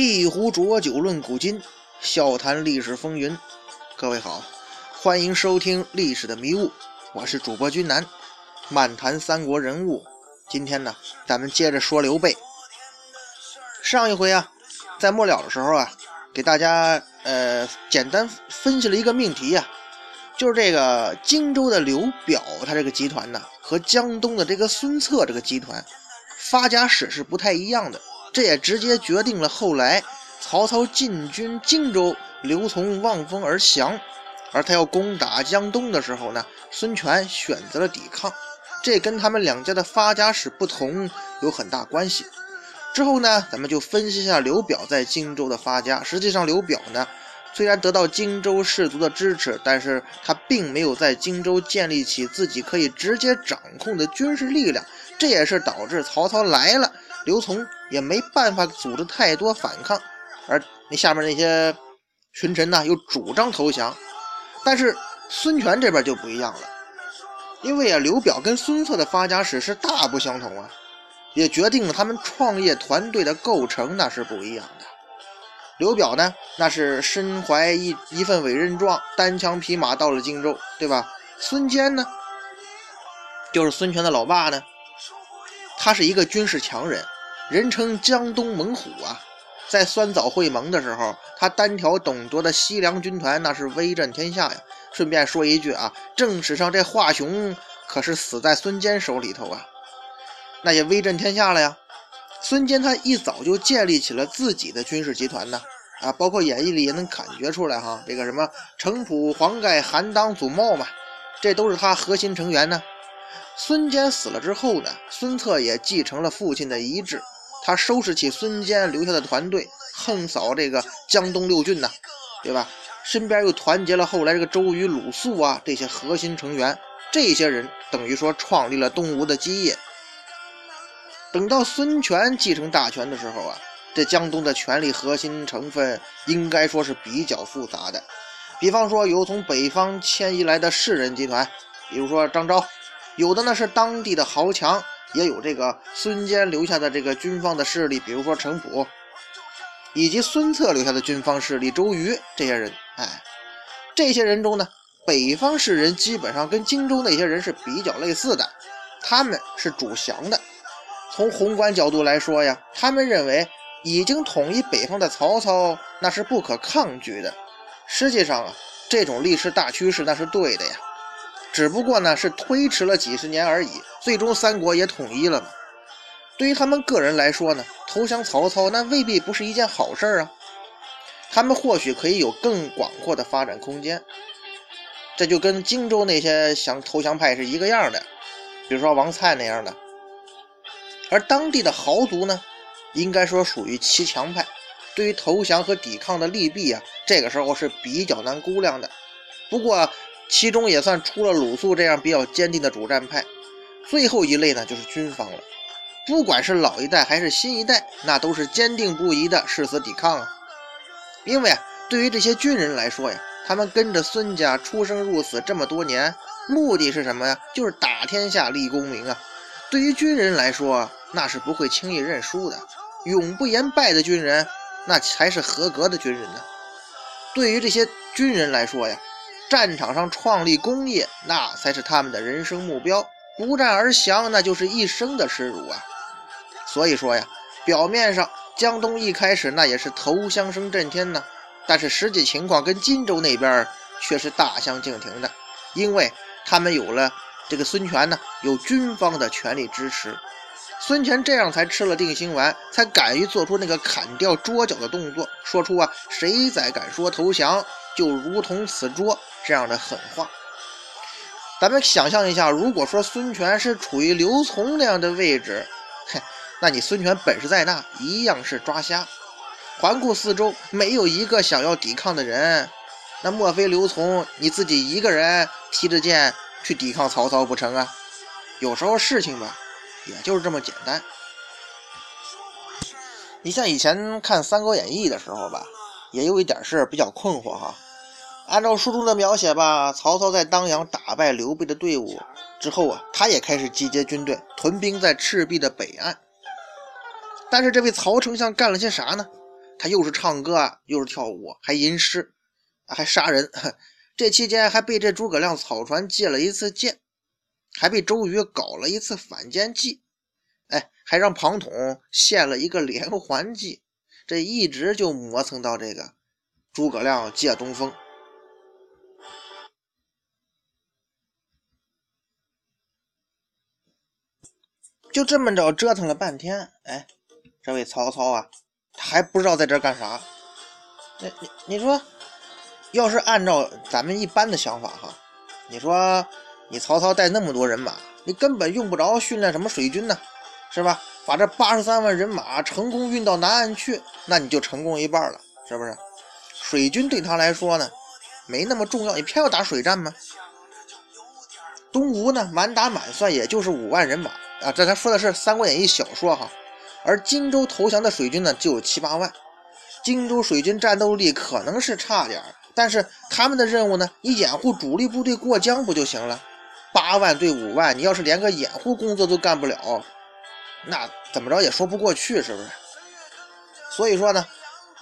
一壶浊酒论古今，笑谈历史风云。各位好，欢迎收听《历史的迷雾》，我是主播君南，漫谈三国人物。今天呢，咱们接着说刘备。上一回啊，在末了的时候啊，给大家呃简单分析了一个命题呀，就是这个荆州的刘表他这个集团呢，和江东的这个孙策这个集团发家史是不太一样的。这也直接决定了后来曹操进军荆州，刘琮望风而降，而他要攻打江东的时候呢，孙权选择了抵抗，这跟他们两家的发家史不同有很大关系。之后呢，咱们就分析一下刘表在荆州的发家。实际上，刘表呢，虽然得到荆州士族的支持，但是他并没有在荆州建立起自己可以直接掌控的军事力量，这也是导致曹操来了。刘琮也没办法组织太多反抗，而那下面那些群臣呢，又主张投降。但是孙权这边就不一样了，因为啊，刘表跟孙策的发家史是大不相同啊，也决定了他们创业团队的构成那是不一样的。刘表呢，那是身怀一一份委任状，单枪匹马到了荆州，对吧？孙坚呢，就是孙权的老爸呢。他是一个军事强人，人称江东猛虎啊。在酸枣会盟的时候，他单挑董卓的西凉军团，那是威震天下呀。顺便说一句啊，正史上这华雄可是死在孙坚手里头啊，那也威震天下了呀。孙坚他一早就建立起了自己的军事集团呢，啊，包括演义里也能感觉出来哈，这个什么程普、黄盖、韩当、祖茂嘛，这都是他核心成员呢。孙坚死了之后呢，孙策也继承了父亲的遗志，他收拾起孙坚留下的团队，横扫这个江东六郡呢，对吧？身边又团结了后来这个周瑜、鲁肃啊这些核心成员，这些人等于说创立了东吴的基业。等到孙权继承大权的时候啊，这江东的权力核心成分应该说是比较复杂的，比方说有从北方迁移来的士人集团，比如说张昭。有的呢是当地的豪强，也有这个孙坚留下的这个军方的势力，比如说程普，以及孙策留下的军方势力周瑜这些人。哎，这些人中呢，北方士人基本上跟荆州那些人是比较类似的，他们是主降的。从宏观角度来说呀，他们认为已经统一北方的曹操那是不可抗拒的。实际上啊，这种历史大趋势那是对的呀。只不过呢，是推迟了几十年而已。最终三国也统一了嘛。对于他们个人来说呢，投降曹操那未必不是一件好事儿啊。他们或许可以有更广阔的发展空间。这就跟荆州那些想投降派是一个样的，比如说王粲那样的。而当地的豪族呢，应该说属于骑墙派，对于投降和抵抗的利弊啊，这个时候是比较难估量的。不过。其中也算出了鲁肃这样比较坚定的主战派。最后一类呢，就是军方了。不管是老一代还是新一代，那都是坚定不移的誓死抵抗啊。因为啊，对于这些军人来说呀，他们跟着孙家出生入死这么多年，目的是什么呀？就是打天下立功名啊。对于军人来说，那是不会轻易认输的。永不言败的军人，那才是合格的军人呢。对于这些军人来说呀。战场上创立功业，那才是他们的人生目标。不战而降，那就是一生的耻辱啊！所以说呀，表面上江东一开始那也是投降声震天呢，但是实际情况跟荆州那边却是大相径庭的，因为他们有了这个孙权呢，有军方的全力支持，孙权这样才吃了定心丸，才敢于做出那个砍掉桌角的动作，说出啊，谁再敢说投降，就如同此桌。这样的狠话，咱们想象一下，如果说孙权是处于刘琮那样的位置，嘿，那你孙权本事再大，一样是抓瞎。环顾四周，没有一个想要抵抗的人，那莫非刘琮你自己一个人提着剑去抵抗曹操不成啊？有时候事情吧，也就是这么简单。你像以前看《三国演义》的时候吧，也有一点事比较困惑哈。按照书中的描写吧，曹操在当阳打败刘备的队伍之后啊，他也开始集结军队，屯兵在赤壁的北岸。但是这位曹丞相干了些啥呢？他又是唱歌啊，又是跳舞，还吟诗，还杀人。这期间还被这诸葛亮草船借了一次箭，还被周瑜搞了一次反间计，哎，还让庞统献了一个连环计。这一直就磨蹭到这个诸葛亮借东风，就这么着折腾了半天。哎，这位曹操啊，他还不知道在这干啥。那你你说？要是按照咱们一般的想法哈，你说你曹操带那么多人马，你根本用不着训练什么水军呢，是吧？把这八十三万人马成功运到南岸去，那你就成功一半了，是不是？水军对他来说呢，没那么重要，你偏要打水战吗？东吴呢，满打满算也就是五万人马啊，这他说的是《三国演义》小说哈，而荆州投降的水军呢，就有七八万。荆州水军战斗力可能是差点儿。但是他们的任务呢？你掩护主力部队过江不就行了？八万对五万，你要是连个掩护工作都干不了，那怎么着也说不过去，是不是？所以说呢，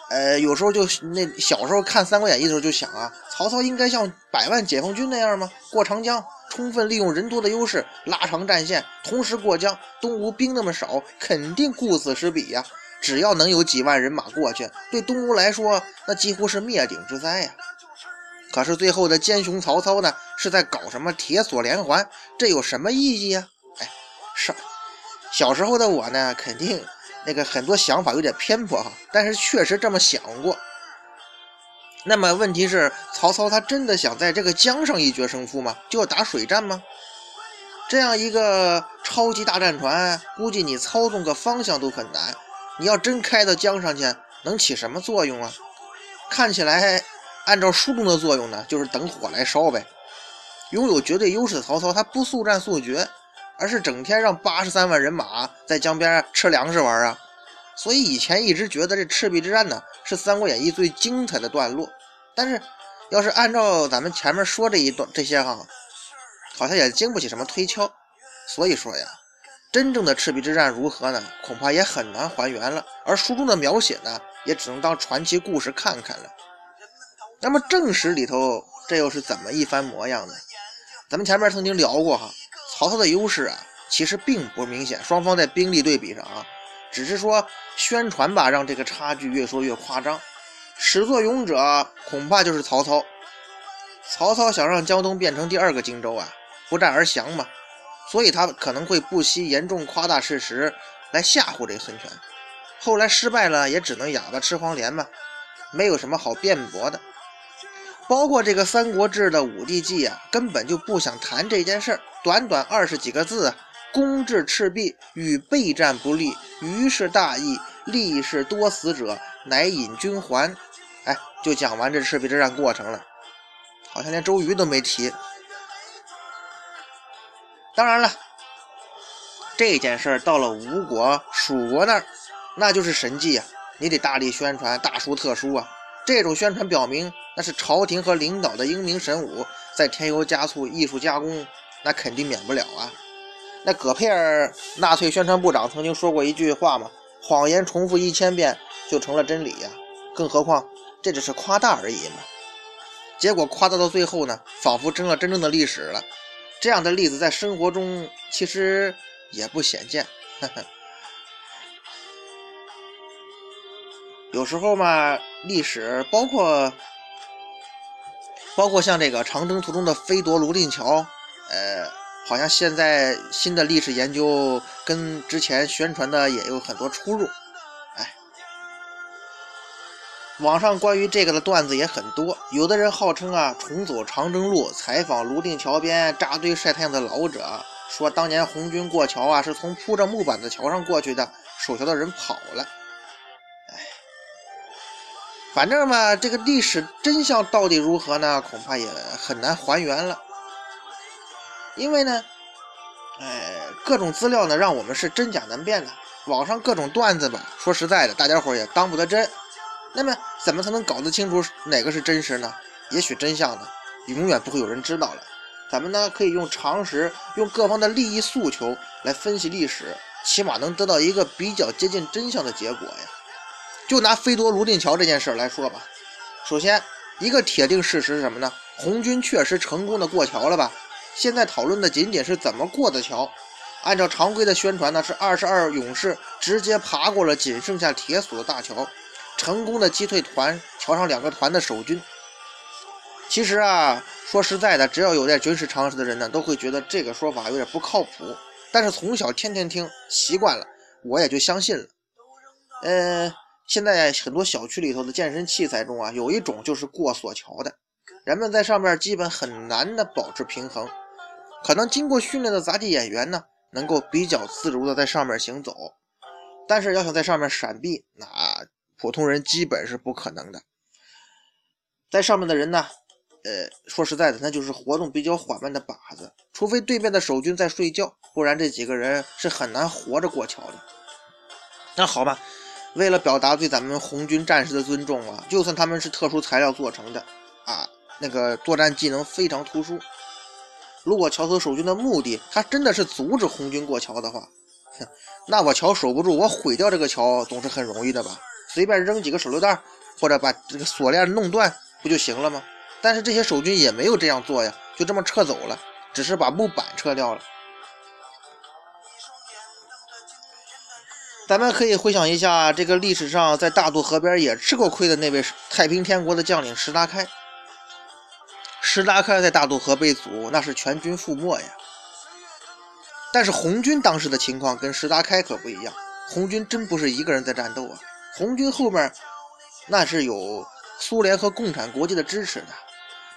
呃，有时候就那小时候看《三国演义》的时候就想啊，曹操应该像百万解放军那样吗？过长江，充分利用人多的优势，拉长战线，同时过江。东吴兵那么少，肯定顾此失彼呀。只要能有几万人马过去，对东吴来说，那几乎是灭顶之灾呀。可是最后的奸雄曹操呢，是在搞什么铁索连环？这有什么意义呀？哎，是小时候的我呢，肯定那个很多想法有点偏颇哈，但是确实这么想过。那么问题是，曹操他真的想在这个江上一决胜负吗？就要打水战吗？这样一个超级大战船，估计你操纵个方向都很难。你要真开到江上去，能起什么作用啊？看起来，按照书中的作用呢，就是等火来烧呗。拥有绝对优势的曹操，他不速战速决，而是整天让八十三万人马在江边吃粮食玩啊。所以以前一直觉得这赤壁之战呢，是《三国演义》最精彩的段落。但是，要是按照咱们前面说这一段这些哈，好像也经不起什么推敲。所以说呀。真正的赤壁之战如何呢？恐怕也很难还原了。而书中的描写呢，也只能当传奇故事看看了。那么正史里头这又是怎么一番模样呢？咱们前面曾经聊过哈，曹操的优势啊，其实并不明显。双方在兵力对比上啊，只是说宣传吧，让这个差距越说越夸张。始作俑者恐怕就是曹操。曹操想让江东变成第二个荆州啊，不战而降嘛。所以他可能会不惜严重夸大事实来吓唬这孙权，后来失败了也只能哑巴吃黄连嘛，没有什么好辩驳的。包括这个《三国志》的武帝纪啊，根本就不想谈这件事儿，短短二十几个字啊，攻至赤壁与备战不利，于是大意，立是多死者，乃引军还。哎，就讲完这赤壁之战过程了，好像连周瑜都没提。当然了，这件事儿到了吴国、蜀国那儿，那就是神迹啊！你得大力宣传，大书特书啊！这种宣传表明，那是朝廷和领导的英明神武，在添油加醋、艺术加工，那肯定免不了啊！那葛佩尔，纳粹宣传部长曾经说过一句话嘛：“谎言重复一千遍就成了真理呀！”更何况这只是夸大而已嘛！结果夸大到最后呢，仿佛成了真正的历史了。这样的例子在生活中其实也不鲜见。有时候嘛，历史包括包括像这个长征途中的飞夺泸定桥，呃，好像现在新的历史研究跟之前宣传的也有很多出入。网上关于这个的段子也很多，有的人号称啊重走长征路，采访泸定桥边扎堆晒太阳的老者，说当年红军过桥啊是从铺着木板的桥上过去的，守桥的人跑了。哎，反正嘛，这个历史真相到底如何呢？恐怕也很难还原了，因为呢，哎，各种资料呢让我们是真假难辨的，网上各种段子吧，说实在的，大家伙也当不得真。那么，怎么才能搞得清楚哪个是真实呢？也许真相呢，永远不会有人知道了。咱们呢，可以用常识，用各方的利益诉求来分析历史，起码能得到一个比较接近真相的结果呀。就拿飞夺泸定桥这件事来说吧，首先一个铁定事实是什么呢？红军确实成功的过桥了吧？现在讨论的仅仅是怎么过的桥。按照常规的宣传呢，是二十二勇士直接爬过了仅剩下铁索的大桥，成功的击退团桥上两个团的守军。其实啊，说实在的，只要有点军事常识的人呢，都会觉得这个说法有点不靠谱。但是从小天天听习惯了，我也就相信了。呃，现在很多小区里头的健身器材中啊，有一种就是过索桥的，人们在上面基本很难的保持平衡。可能经过训练的杂技演员呢，能够比较自如的在上面行走，但是要想在上面闪避，那普通人基本是不可能的。在上面的人呢？呃，说实在的，那就是活动比较缓慢的靶子，除非对面的守军在睡觉，不然这几个人是很难活着过桥的。那好吧，为了表达对咱们红军战士的尊重啊，就算他们是特殊材料做成的啊，那个作战技能非常突出。如果桥头守军的目的他真的是阻止红军过桥的话，哼，那我桥守不住，我毁掉这个桥总是很容易的吧？随便扔几个手榴弹，或者把这个锁链弄断，不就行了吗？但是这些守军也没有这样做呀，就这么撤走了，只是把木板撤掉了。咱们可以回想一下，这个历史上在大渡河边也吃过亏的那位太平天国的将领石达开。石达开在大渡河被阻，那是全军覆没呀。但是红军当时的情况跟石达开可不一样，红军真不是一个人在战斗啊，红军后面那是有苏联和共产国际的支持的。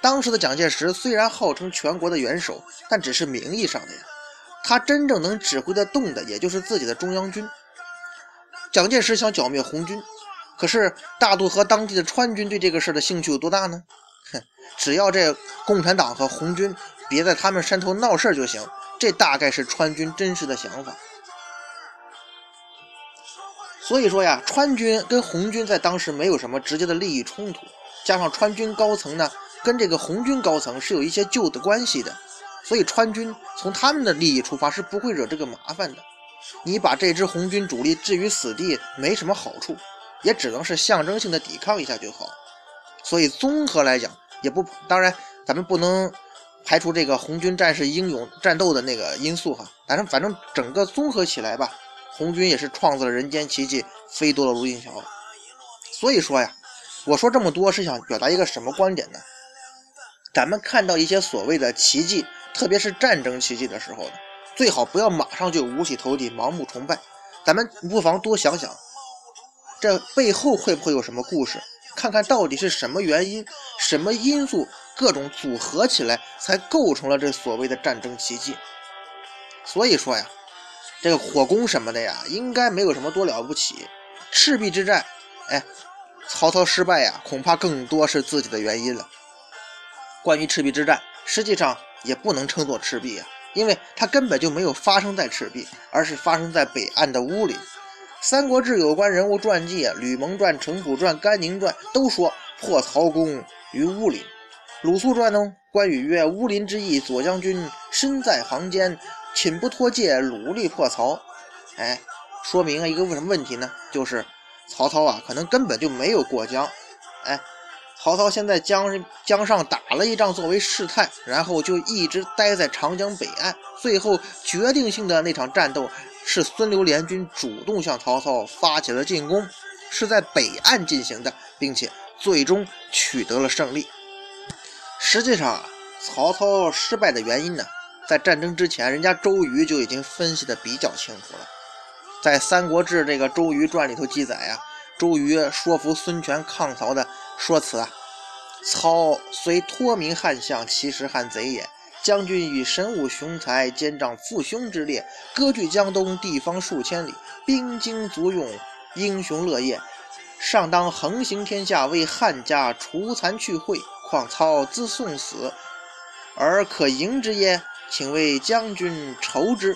当时的蒋介石虽然号称全国的元首，但只是名义上的呀。他真正能指挥得动的，也就是自己的中央军。蒋介石想剿灭红军，可是大渡河当地的川军对这个事儿的兴趣有多大呢？哼，只要这共产党和红军别在他们山头闹事儿就行。这大概是川军真实的想法。所以说呀，川军跟红军在当时没有什么直接的利益冲突，加上川军高层呢。跟这个红军高层是有一些旧的关系的，所以川军从他们的利益出发是不会惹这个麻烦的。你把这支红军主力置于死地没什么好处，也只能是象征性的抵抗一下就好。所以综合来讲，也不当然，咱们不能排除这个红军战士英勇战斗的那个因素哈。但是反正整个综合起来吧，红军也是创造了人间奇迹，飞夺了泸定桥。所以说呀，我说这么多是想表达一个什么观点呢？咱们看到一些所谓的奇迹，特别是战争奇迹的时候呢，最好不要马上就五体投地、盲目崇拜。咱们不妨多想想，这背后会不会有什么故事？看看到底是什么原因、什么因素，各种组合起来，才构成了这所谓的战争奇迹。所以说呀，这个火攻什么的呀，应该没有什么多了不起。赤壁之战，哎，曹操失败呀，恐怕更多是自己的原因了。关于赤壁之战，实际上也不能称作赤壁啊，因为它根本就没有发生在赤壁，而是发生在北岸的乌林。《三国志》有关人物传记啊，《吕蒙传》《程普传》《甘宁传》都说破曹公于乌林。《鲁肃传》呢，关羽曰：“乌林之役，左将军身在行间，寝不脱戒，努力破曹。”哎，说明了一个什么问题呢？就是曹操啊，可能根本就没有过江。哎。曹操先在江江上打了一仗作为试探，然后就一直待在长江北岸。最后决定性的那场战斗是孙刘联军主动向曹操发起了进攻，是在北岸进行的，并且最终取得了胜利。实际上啊，曹操失败的原因呢，在战争之前，人家周瑜就已经分析的比较清楚了。在《三国志》这个《周瑜传》里头记载啊，周瑜说服孙权抗曹的。说辞啊，操虽托名汉相，其实汉贼也。将军以神武雄才，兼仗父兄之列，割据江东地方数千里，兵精足用，英雄乐业，上当横行天下，为汉家除残去秽。况操自送死，而可迎之耶？请为将军筹之。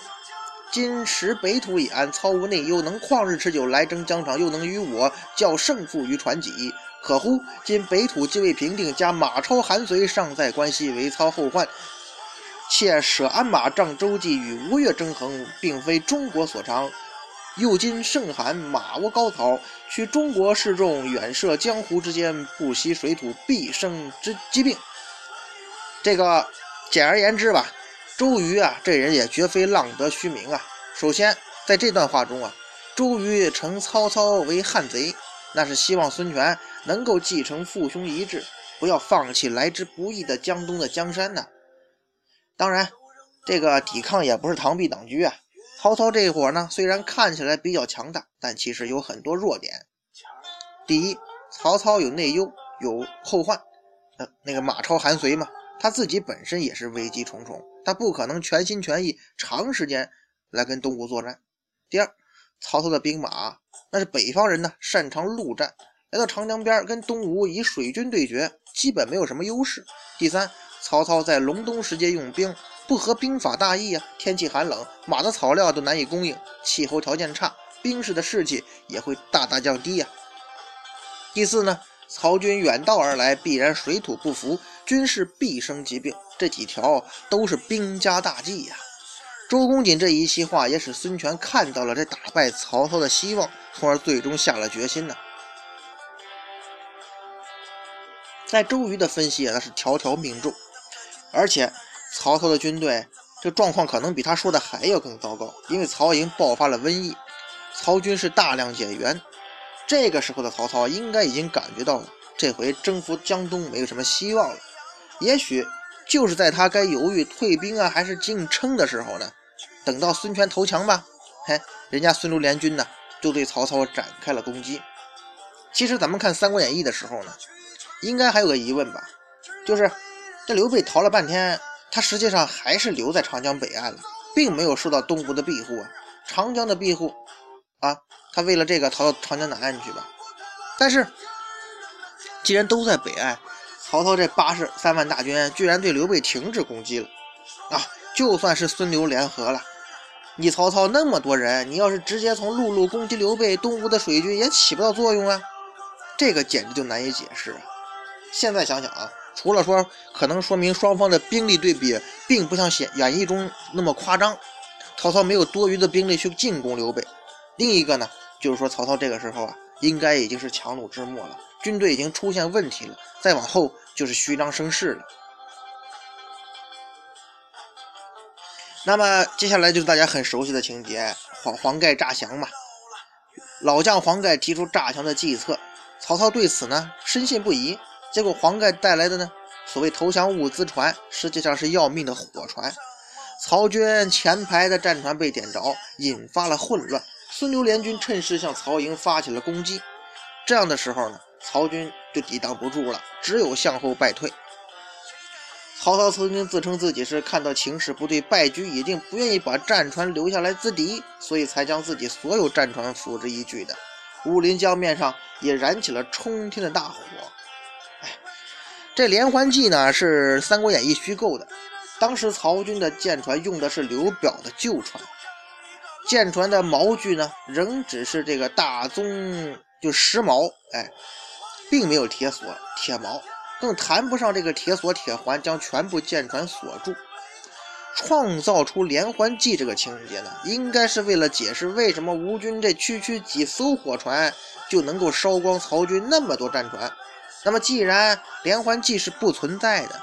今时北土已安，操无内忧，能旷日持久来争疆场，又能与我较胜负于船戟。可乎？今北土既未平定，加马超、韩遂尚在关西，为操后患。且舍鞍马仗周济与吴越争衡，并非中国所长。又今盛寒马无高草，取中国士众远涉江湖之间，不惜水土必生之疾病。这个简而言之吧，周瑜啊，这人也绝非浪得虚名啊。首先，在这段话中啊，周瑜称曹操为汉贼，那是希望孙权能够继承父兄遗志，不要放弃来之不易的江东的江山呐。当然。这个抵抗也不是螳臂挡车啊！曹操这伙呢，虽然看起来比较强大，但其实有很多弱点。第一，曹操有内忧，有后患。呃，那个马超、韩遂嘛，他自己本身也是危机重重，他不可能全心全意长时间来跟东吴作战。第二，曹操的兵马那是北方人呢，擅长陆战，来到长江边跟东吴以水军对决，基本没有什么优势。第三，曹操在隆冬时节用兵。不合兵法大意啊！天气寒冷，马的草料都难以供应，气候条件差，兵士的士气也会大大降低呀。第四呢，曹军远道而来，必然水土不服，军事必生疾病，这几条都是兵家大忌呀。周公瑾这一席话也使孙权看到了这打败曹操的希望，从而最终下了决心呢。在周瑜的分析啊，那是条条命中，而且。曹操的军队这状况可能比他说的还要更糟糕，因为曹营爆发了瘟疫，曹军是大量减员。这个时候的曹操应该已经感觉到了，这回征服江东没有什么希望了。也许就是在他该犹豫退兵啊，还是硬撑的时候呢，等到孙权投降吧，嘿，人家孙刘联军呢就对曹操展开了攻击。其实咱们看《三国演义》的时候呢，应该还有个疑问吧，就是这刘备逃了半天。他实际上还是留在长江北岸了，并没有受到东吴的庇护啊。长江的庇护啊，他为了这个逃到长江南岸去吧。但是，既然都在北岸，曹操这八十三万大军居然对刘备停止攻击了啊！就算是孙刘联合了，你曹操那么多人，你要是直接从陆路攻击刘备，东吴的水军也起不到作用啊。这个简直就难以解释啊！现在想想啊。除了说可能说明双方的兵力对比并不像演演义中那么夸张，曹操没有多余的兵力去进攻刘备。另一个呢，就是说曹操这个时候啊，应该已经是强弩之末了，军队已经出现问题了，再往后就是虚张声势了。那么接下来就是大家很熟悉的情节，黄黄盖诈降嘛，老将黄盖提出诈降的计策，曹操对此呢深信不疑。结果黄盖带来的呢，所谓投降物资船，实际上是要命的火船。曹军前排的战船被点着，引发了混乱。孙刘联军趁势向曹营发起了攻击。这样的时候呢，曹军就抵挡不住了，只有向后败退。曹操曾经自称自己是看到情势不对，败局已定，不愿意把战船留下来资敌，所以才将自己所有战船付之一炬的。武林江面上也燃起了冲天的大火。哎这连环计呢是《三国演义》虚构的，当时曹军的舰船用的是刘表的旧船，舰船的锚具呢仍只是这个大宗就石锚，哎，并没有铁锁、铁锚，更谈不上这个铁锁、铁环将全部舰船锁住。创造出连环计这个情节呢，应该是为了解释为什么吴军这区区几艘火船就能够烧光曹军那么多战船。那么，既然连环计是不存在的，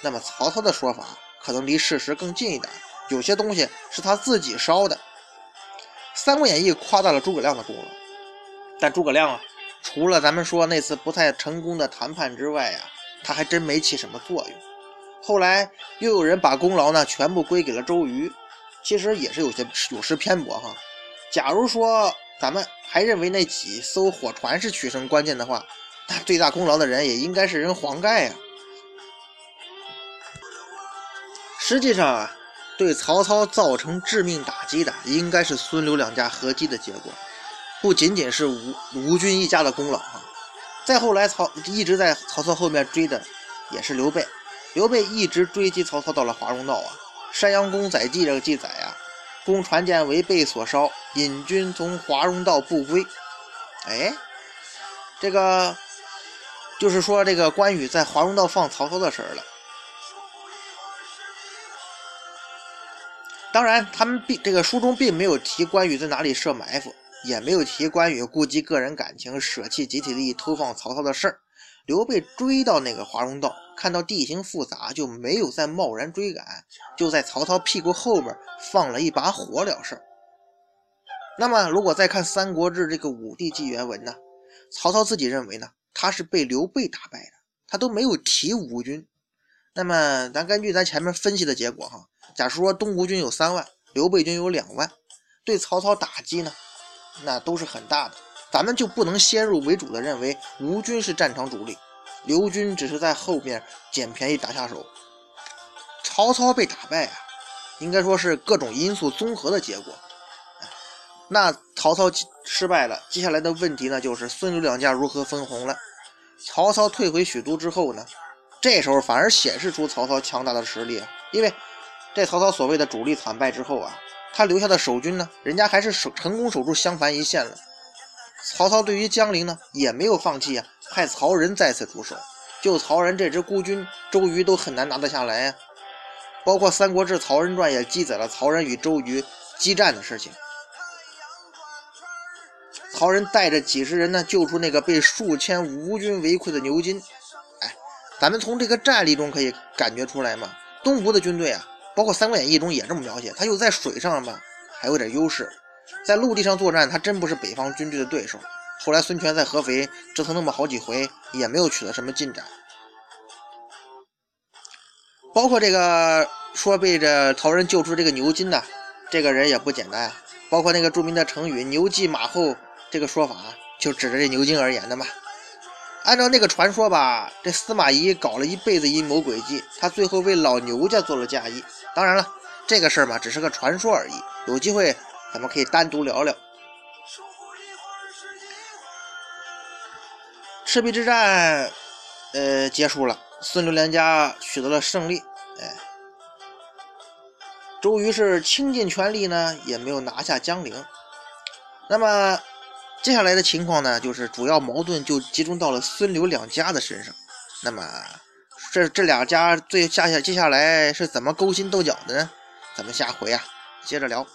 那么曹操的说法可能离事实更近一点。有些东西是他自己烧的。《三国演义》夸大了诸葛亮的功劳，但诸葛亮啊，除了咱们说那次不太成功的谈判之外呀，他还真没起什么作用。后来又有人把功劳呢全部归给了周瑜，其实也是有些有失偏颇哈。假如说咱们还认为那几艘火船是取胜关键的话，那最大功劳的人也应该是人黄盖呀。实际上啊，对曹操造成致命打击的，应该是孙刘两家合击的结果，不仅仅是吴吴军一家的功劳啊。再后来，曹一直在曹操后面追的，也是刘备。刘备一直追击曹操到了华容道啊，《山阳公载记》这个记载啊，公船舰为被所烧，引军从华容道不归。哎，这个。就是说，这个关羽在华容道放曹操的事儿了。当然，他们并这个书中并没有提关羽在哪里设埋伏，也没有提关羽顾及个人感情、舍弃集体利益偷放曹操的事儿。刘备追到那个华容道，看到地形复杂，就没有再贸然追赶，就在曹操屁股后边放了一把火了事儿。那么，如果再看《三国志》这个武帝纪原文呢？曹操自己认为呢，他是被刘备打败的，他都没有提吴军。那么，咱根据咱前面分析的结果哈。假如说东吴军有三万，刘备军有两万，对曹操打击呢，那都是很大的。咱们就不能先入为主的认为吴军是战场主力，刘军只是在后面捡便宜打下手。曹操被打败啊，应该说是各种因素综合的结果。那曹操失败了，接下来的问题呢，就是孙刘两家如何分红了。曹操退回许都之后呢，这时候反而显示出曹操强大的实力，因为。这曹操所谓的主力惨败之后啊，他留下的守军呢，人家还是守成功守住襄樊一线了。曹操对于江陵呢，也没有放弃啊，派曹仁再次驻守。就曹仁这支孤军，周瑜都很难拿得下来呀。包括《三国志·曹仁传》也记载了曹仁与周瑜激战的事情。曹仁带着几十人呢，救出那个被数千吴军围困的牛津。哎，咱们从这个战例中可以感觉出来嘛，东吴的军队啊。包括《三国演义》中也这么描写，他又在水上吧还有点优势，在陆地上作战，他真不是北方军队的对手。后来孙权在合肥折腾那么好几回，也没有取得什么进展。包括这个说被这曹仁救出这个牛津呢，这个人也不简单。包括那个著名的成语“牛继马后”这个说法，就指着这牛津而言的嘛。按照那个传说吧，这司马懿搞了一辈子阴谋诡计，他最后为老牛家做了嫁衣。当然了，这个事儿嘛，只是个传说而已。有机会咱们可以单独聊聊。赤壁之战，呃，结束了，孙刘两家取得了胜利。哎，周瑜是倾尽全力呢，也没有拿下江陵。那么。接下来的情况呢，就是主要矛盾就集中到了孙刘两家的身上。那么，这这两家最下下接下来是怎么勾心斗角的呢？咱们下回啊接着聊。